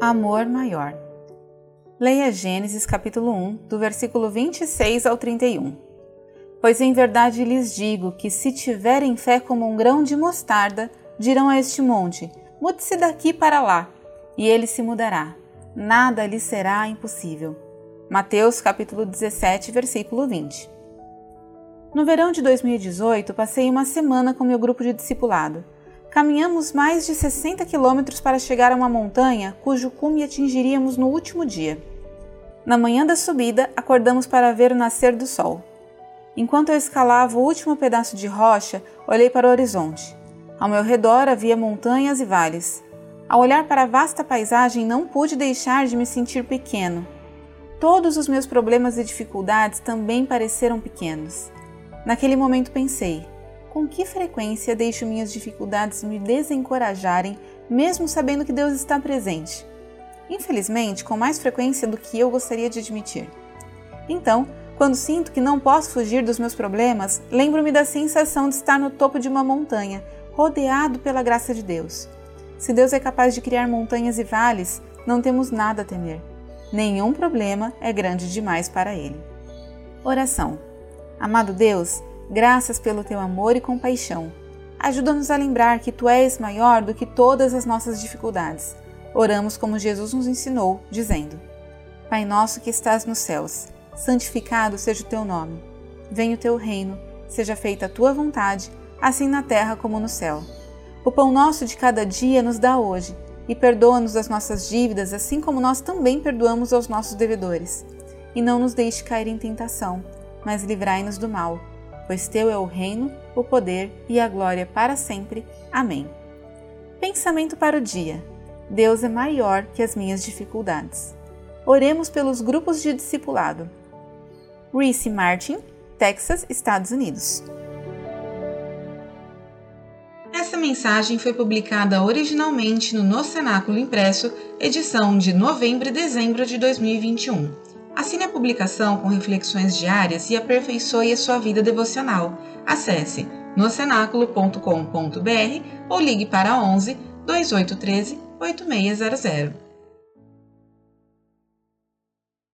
Amor maior. Leia Gênesis capítulo 1, do versículo 26 ao 31. Pois em verdade lhes digo que se tiverem fé como um grão de mostarda, dirão a este monte: mude-se daqui para lá, e ele se mudará. Nada lhe será impossível. Mateus capítulo 17, versículo 20. No verão de 2018, passei uma semana com meu grupo de discipulado. Caminhamos mais de 60 quilômetros para chegar a uma montanha cujo cume atingiríamos no último dia. Na manhã da subida, acordamos para ver o nascer do sol. Enquanto eu escalava o último pedaço de rocha, olhei para o horizonte. Ao meu redor havia montanhas e vales. Ao olhar para a vasta paisagem, não pude deixar de me sentir pequeno. Todos os meus problemas e dificuldades também pareceram pequenos. Naquele momento pensei: com que frequência deixo minhas dificuldades me desencorajarem, mesmo sabendo que Deus está presente? Infelizmente, com mais frequência do que eu gostaria de admitir. Então, quando sinto que não posso fugir dos meus problemas, lembro-me da sensação de estar no topo de uma montanha, rodeado pela graça de Deus. Se Deus é capaz de criar montanhas e vales, não temos nada a temer. Nenhum problema é grande demais para Ele. Oração. Amado Deus, graças pelo teu amor e compaixão. Ajuda-nos a lembrar que tu és maior do que todas as nossas dificuldades. Oramos como Jesus nos ensinou, dizendo: Pai nosso que estás nos céus, santificado seja o teu nome. Venha o teu reino, seja feita a tua vontade, assim na terra como no céu. O pão nosso de cada dia nos dá hoje, e perdoa-nos as nossas dívidas, assim como nós também perdoamos aos nossos devedores. E não nos deixe cair em tentação mas livrai-nos do mal, pois teu é o reino, o poder e a glória para sempre. Amém. Pensamento para o dia. Deus é maior que as minhas dificuldades. Oremos pelos grupos de discipulado. Reese Martin, Texas, Estados Unidos. Essa mensagem foi publicada originalmente no No Cenáculo Impresso, edição de novembro e dezembro de 2021. Assine a publicação com reflexões diárias e aperfeiçoe a sua vida devocional. Acesse nocenáculo.com.br ou ligue para 11 2813 8600.